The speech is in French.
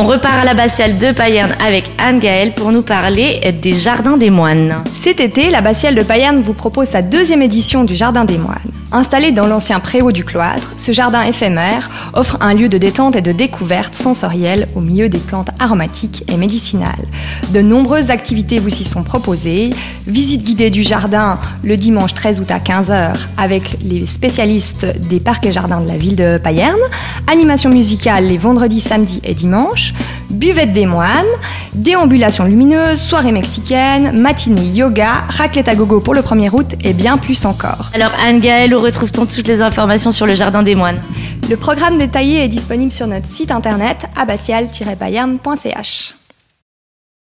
on repart à l'abbatiale de Payerne avec Anne-Gaëlle pour nous parler des Jardins des Moines. Cet été, l'abbatiale de Payerne vous propose sa deuxième édition du Jardin des Moines. Installé dans l'ancien préau du cloître, ce jardin éphémère offre un lieu de détente et de découverte sensorielle au milieu des plantes aromatiques et médicinales. De nombreuses activités vous y sont proposées. Visite guidée du jardin le dimanche 13 août à 15h avec les spécialistes des parcs et jardins de la ville de Payerne. Animation musicale les vendredis, samedis et dimanches. Buvette des moines. Déambulation lumineuse, soirée mexicaine, matinée yoga, raclette à gogo pour le 1er août et bien plus encore. Alors Anne-Gaëlle, où retrouve-t-on toutes les informations sur le Jardin des Moines Le programme détaillé est disponible sur notre site internet abbatial-payerne.ch.